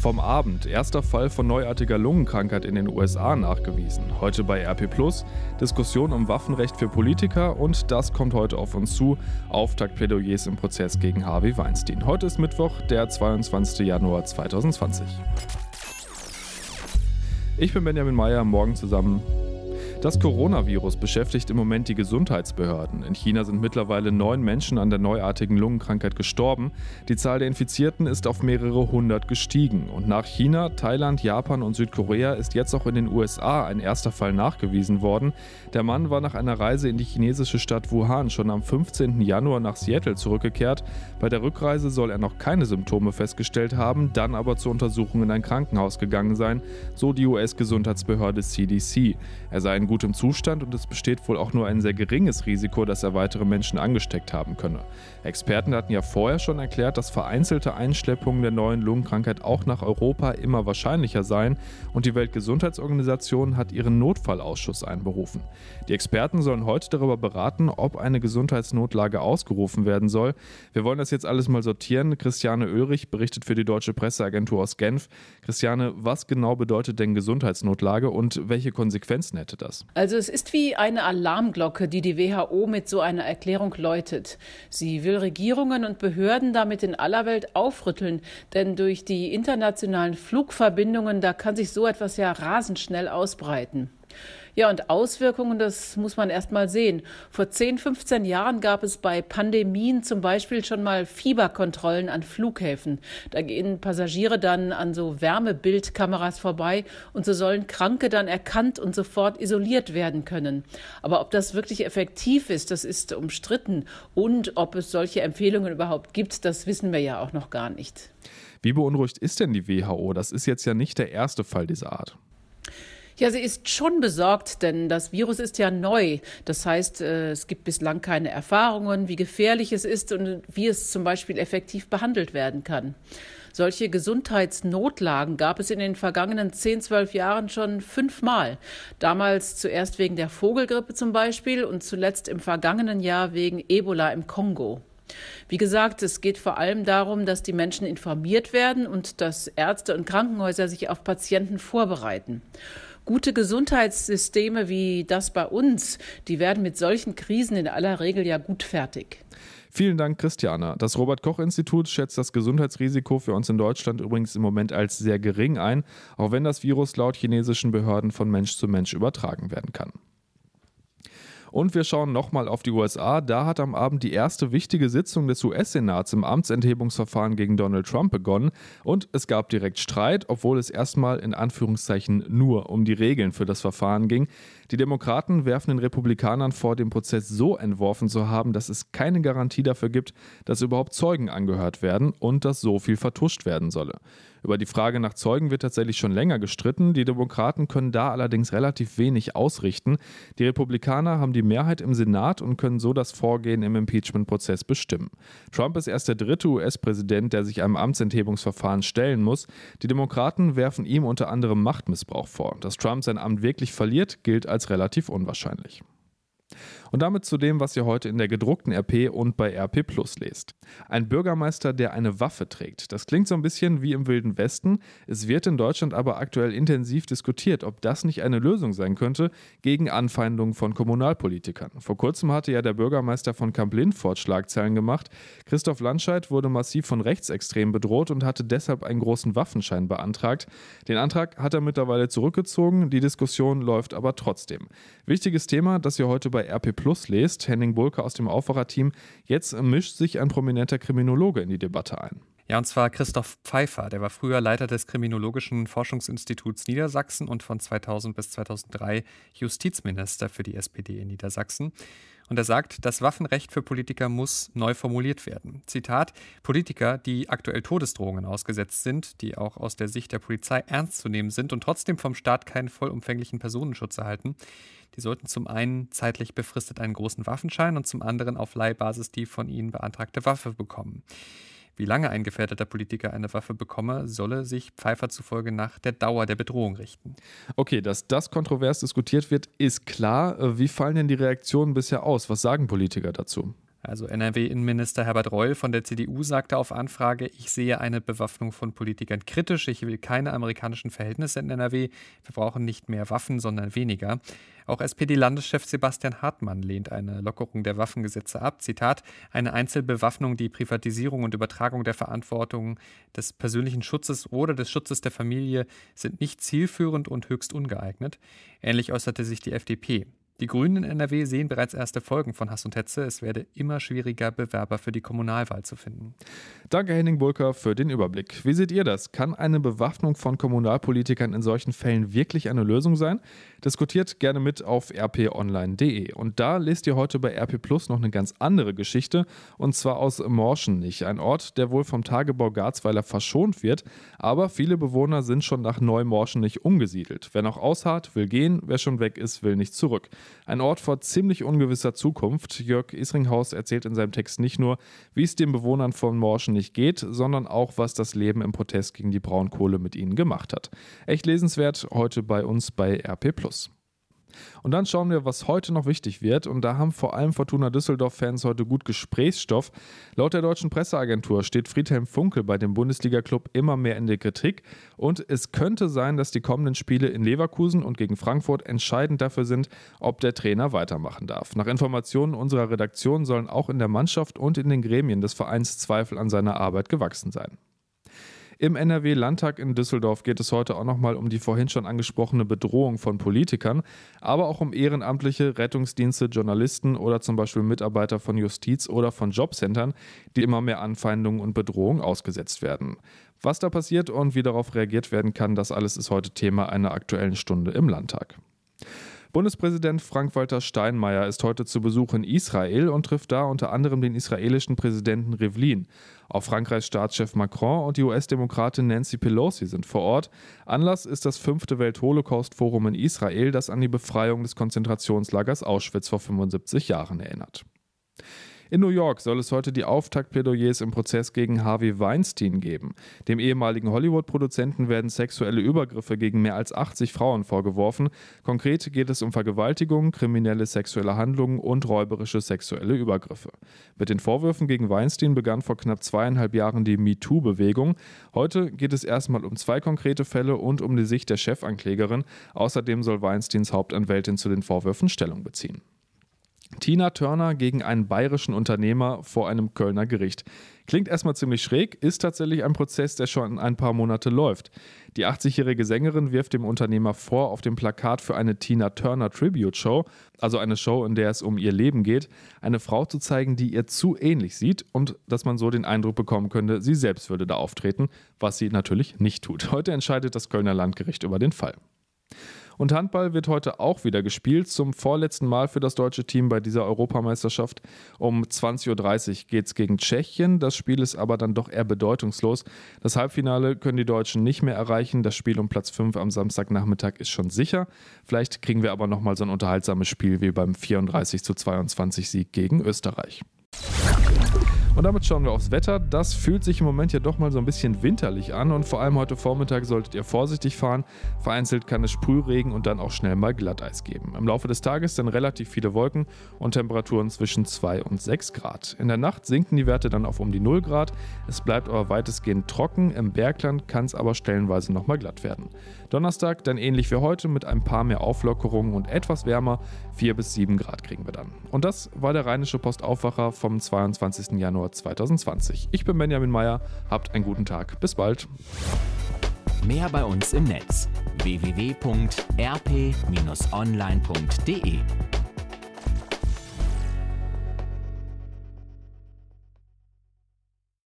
Vom Abend, erster Fall von neuartiger Lungenkrankheit in den USA nachgewiesen. Heute bei RP Plus, Diskussion um Waffenrecht für Politiker und das kommt heute auf uns zu. Auftaktplädoyers im Prozess gegen Harvey Weinstein. Heute ist Mittwoch, der 22. Januar 2020. Ich bin Benjamin Meyer, morgen zusammen das Coronavirus beschäftigt im Moment die Gesundheitsbehörden. In China sind mittlerweile neun Menschen an der neuartigen Lungenkrankheit gestorben. Die Zahl der Infizierten ist auf mehrere hundert gestiegen. Und nach China, Thailand, Japan und Südkorea ist jetzt auch in den USA ein erster Fall nachgewiesen worden. Der Mann war nach einer Reise in die chinesische Stadt Wuhan schon am 15. Januar nach Seattle zurückgekehrt. Bei der Rückreise soll er noch keine Symptome festgestellt haben, dann aber zur Untersuchung in ein Krankenhaus gegangen sein, so die US-Gesundheitsbehörde CDC. Er sei in gutem Zustand und es besteht wohl auch nur ein sehr geringes Risiko, dass er weitere Menschen angesteckt haben könne. Experten hatten ja vorher schon erklärt, dass vereinzelte Einschleppungen der neuen Lungenkrankheit auch nach Europa immer wahrscheinlicher seien und die Weltgesundheitsorganisation hat ihren Notfallausschuss einberufen. Die Experten sollen heute darüber beraten, ob eine Gesundheitsnotlage ausgerufen werden soll. Wir wollen das jetzt alles mal sortieren. Christiane Oelrich berichtet für die Deutsche Presseagentur aus Genf. Christiane, was genau bedeutet denn Gesundheitsnotlage und welche Konsequenzen hätte das? Also es ist wie eine Alarmglocke, die die WHO mit so einer Erklärung läutet. Sie will Regierungen und Behörden damit in aller Welt aufrütteln, denn durch die internationalen Flugverbindungen, da kann sich so etwas ja rasend schnell ausbreiten. Ja, und Auswirkungen, das muss man erst mal sehen. Vor 10, 15 Jahren gab es bei Pandemien zum Beispiel schon mal Fieberkontrollen an Flughäfen. Da gehen Passagiere dann an so Wärmebildkameras vorbei und so sollen Kranke dann erkannt und sofort isoliert werden können. Aber ob das wirklich effektiv ist, das ist umstritten. Und ob es solche Empfehlungen überhaupt gibt, das wissen wir ja auch noch gar nicht. Wie beunruhigt ist denn die WHO? Das ist jetzt ja nicht der erste Fall dieser Art. Ja, sie ist schon besorgt, denn das Virus ist ja neu. Das heißt, äh, es gibt bislang keine Erfahrungen, wie gefährlich es ist und wie es zum Beispiel effektiv behandelt werden kann. Solche Gesundheitsnotlagen gab es in den vergangenen zehn, zwölf Jahren schon fünfmal. Damals zuerst wegen der Vogelgrippe zum Beispiel und zuletzt im vergangenen Jahr wegen Ebola im Kongo. Wie gesagt, es geht vor allem darum, dass die Menschen informiert werden und dass Ärzte und Krankenhäuser sich auf Patienten vorbereiten. Gute Gesundheitssysteme wie das bei uns, die werden mit solchen Krisen in aller Regel ja gut fertig. Vielen Dank, Christiana. Das Robert-Koch-Institut schätzt das Gesundheitsrisiko für uns in Deutschland übrigens im Moment als sehr gering ein, auch wenn das Virus laut chinesischen Behörden von Mensch zu Mensch übertragen werden kann. Und wir schauen nochmal auf die USA. Da hat am Abend die erste wichtige Sitzung des US-Senats im Amtsenthebungsverfahren gegen Donald Trump begonnen. Und es gab direkt Streit, obwohl es erstmal in Anführungszeichen nur um die Regeln für das Verfahren ging. Die Demokraten werfen den Republikanern vor, den Prozess so entworfen zu haben, dass es keine Garantie dafür gibt, dass überhaupt Zeugen angehört werden und dass so viel vertuscht werden solle. Über die Frage nach Zeugen wird tatsächlich schon länger gestritten. Die Demokraten können da allerdings relativ wenig ausrichten. Die Republikaner haben die Mehrheit im Senat und können so das Vorgehen im Impeachment-Prozess bestimmen. Trump ist erst der dritte US-Präsident, der sich einem Amtsenthebungsverfahren stellen muss. Die Demokraten werfen ihm unter anderem Machtmissbrauch vor. Dass Trump sein Amt wirklich verliert, gilt als relativ unwahrscheinlich. Und damit zu dem, was ihr heute in der gedruckten RP und bei RP Plus lest. Ein Bürgermeister, der eine Waffe trägt. Das klingt so ein bisschen wie im Wilden Westen. Es wird in Deutschland aber aktuell intensiv diskutiert, ob das nicht eine Lösung sein könnte gegen Anfeindungen von Kommunalpolitikern. Vor kurzem hatte ja der Bürgermeister von Kamp-Lindfort Schlagzeilen gemacht. Christoph Landscheid wurde massiv von Rechtsextremen bedroht und hatte deshalb einen großen Waffenschein beantragt. Den Antrag hat er mittlerweile zurückgezogen. Die Diskussion läuft aber trotzdem. Wichtiges Thema, das ihr heute bei RP Plus lest, Henning Bulke aus dem Aufwacherteam, jetzt mischt sich ein prominenter Kriminologe in die Debatte ein. Ja, und zwar Christoph Pfeiffer. Der war früher Leiter des Kriminologischen Forschungsinstituts Niedersachsen und von 2000 bis 2003 Justizminister für die SPD in Niedersachsen. Und er sagt, das Waffenrecht für Politiker muss neu formuliert werden. Zitat: Politiker, die aktuell Todesdrohungen ausgesetzt sind, die auch aus der Sicht der Polizei ernst zu nehmen sind und trotzdem vom Staat keinen vollumfänglichen Personenschutz erhalten, die sollten zum einen zeitlich befristet einen großen Waffenschein und zum anderen auf Leihbasis die von ihnen beantragte Waffe bekommen. Wie lange ein gefährdeter Politiker eine Waffe bekomme, solle sich Pfeiffer zufolge nach der Dauer der Bedrohung richten. Okay, dass das kontrovers diskutiert wird, ist klar. Wie fallen denn die Reaktionen bisher aus? Was sagen Politiker dazu? Also NRW-Innenminister Herbert Reul von der CDU sagte auf Anfrage, ich sehe eine Bewaffnung von Politikern kritisch, ich will keine amerikanischen Verhältnisse in NRW, wir brauchen nicht mehr Waffen, sondern weniger. Auch SPD-Landeschef Sebastian Hartmann lehnt eine Lockerung der Waffengesetze ab. Zitat, eine Einzelbewaffnung, die Privatisierung und Übertragung der Verantwortung des persönlichen Schutzes oder des Schutzes der Familie sind nicht zielführend und höchst ungeeignet. Ähnlich äußerte sich die FDP. Die Grünen in NRW sehen bereits erste Folgen von Hass und Hetze. Es werde immer schwieriger, Bewerber für die Kommunalwahl zu finden. Danke, Henning Bulker, für den Überblick. Wie seht ihr das? Kann eine Bewaffnung von Kommunalpolitikern in solchen Fällen wirklich eine Lösung sein? Diskutiert gerne mit auf rponline.de. Und da lest ihr heute bei RP Plus noch eine ganz andere Geschichte, und zwar aus Morschenich, ein Ort, der wohl vom Tagebau Garzweiler verschont wird, aber viele Bewohner sind schon nach Neumorschenich umgesiedelt. Wer noch ausharrt, will gehen, wer schon weg ist, will nicht zurück. Ein Ort vor ziemlich ungewisser Zukunft. Jörg Isringhaus erzählt in seinem Text nicht nur, wie es den Bewohnern von Morschen nicht geht, sondern auch, was das Leben im Protest gegen die Braunkohle mit ihnen gemacht hat. Echt lesenswert heute bei uns bei RP. Und dann schauen wir, was heute noch wichtig wird. Und da haben vor allem Fortuna Düsseldorf-Fans heute gut Gesprächsstoff. Laut der deutschen Presseagentur steht Friedhelm Funkel bei dem Bundesliga-Club immer mehr in der Kritik. Und es könnte sein, dass die kommenden Spiele in Leverkusen und gegen Frankfurt entscheidend dafür sind, ob der Trainer weitermachen darf. Nach Informationen unserer Redaktion sollen auch in der Mannschaft und in den Gremien des Vereins Zweifel an seiner Arbeit gewachsen sein. Im NRW-Landtag in Düsseldorf geht es heute auch nochmal um die vorhin schon angesprochene Bedrohung von Politikern, aber auch um ehrenamtliche Rettungsdienste, Journalisten oder zum Beispiel Mitarbeiter von Justiz oder von Jobcentern, die immer mehr Anfeindungen und Bedrohungen ausgesetzt werden. Was da passiert und wie darauf reagiert werden kann, das alles ist heute Thema einer aktuellen Stunde im Landtag. Bundespräsident Frank-Walter Steinmeier ist heute zu Besuch in Israel und trifft da unter anderem den israelischen Präsidenten Rivlin. Auch Frankreichs Staatschef Macron und die US-Demokratin Nancy Pelosi sind vor Ort. Anlass ist das fünfte Welt-Holocaust-Forum in Israel, das an die Befreiung des Konzentrationslagers Auschwitz vor 75 Jahren erinnert. In New York soll es heute die Auftaktplädoyers im Prozess gegen Harvey Weinstein geben. Dem ehemaligen Hollywood-Produzenten werden sexuelle Übergriffe gegen mehr als 80 Frauen vorgeworfen. Konkret geht es um Vergewaltigung, kriminelle sexuelle Handlungen und räuberische sexuelle Übergriffe. Mit den Vorwürfen gegen Weinstein begann vor knapp zweieinhalb Jahren die MeToo-Bewegung. Heute geht es erstmal um zwei konkrete Fälle und um die Sicht der Chefanklägerin. Außerdem soll Weinsteins Hauptanwältin zu den Vorwürfen Stellung beziehen. Tina Turner gegen einen bayerischen Unternehmer vor einem Kölner Gericht. Klingt erstmal ziemlich schräg, ist tatsächlich ein Prozess, der schon ein paar Monate läuft. Die 80-jährige Sängerin wirft dem Unternehmer vor, auf dem Plakat für eine Tina Turner Tribute Show, also eine Show, in der es um ihr Leben geht, eine Frau zu zeigen, die ihr zu ähnlich sieht und dass man so den Eindruck bekommen könnte, sie selbst würde da auftreten, was sie natürlich nicht tut. Heute entscheidet das Kölner Landgericht über den Fall. Und Handball wird heute auch wieder gespielt, zum vorletzten Mal für das deutsche Team bei dieser Europameisterschaft. Um 20.30 Uhr geht es gegen Tschechien. Das Spiel ist aber dann doch eher bedeutungslos. Das Halbfinale können die Deutschen nicht mehr erreichen. Das Spiel um Platz 5 am Samstagnachmittag ist schon sicher. Vielleicht kriegen wir aber nochmal so ein unterhaltsames Spiel wie beim 34 zu 22 Sieg gegen Österreich. Und damit schauen wir aufs Wetter. Das fühlt sich im Moment ja doch mal so ein bisschen winterlich an und vor allem heute Vormittag solltet ihr vorsichtig fahren. Vereinzelt kann es Sprühregen und dann auch schnell mal Glatteis geben. Im Laufe des Tages dann relativ viele Wolken und Temperaturen zwischen 2 und 6 Grad. In der Nacht sinken die Werte dann auf um die 0 Grad. Es bleibt aber weitestgehend trocken. Im Bergland kann es aber stellenweise nochmal glatt werden. Donnerstag dann ähnlich wie heute mit ein paar mehr Auflockerungen und etwas wärmer. 4 bis 7 Grad kriegen wir dann. Und das war der Rheinische Postaufwacher vom 22. Januar. 2020. Ich bin Benjamin Meyer, habt einen guten Tag, bis bald. Mehr bei uns im Netz www.rp-online.de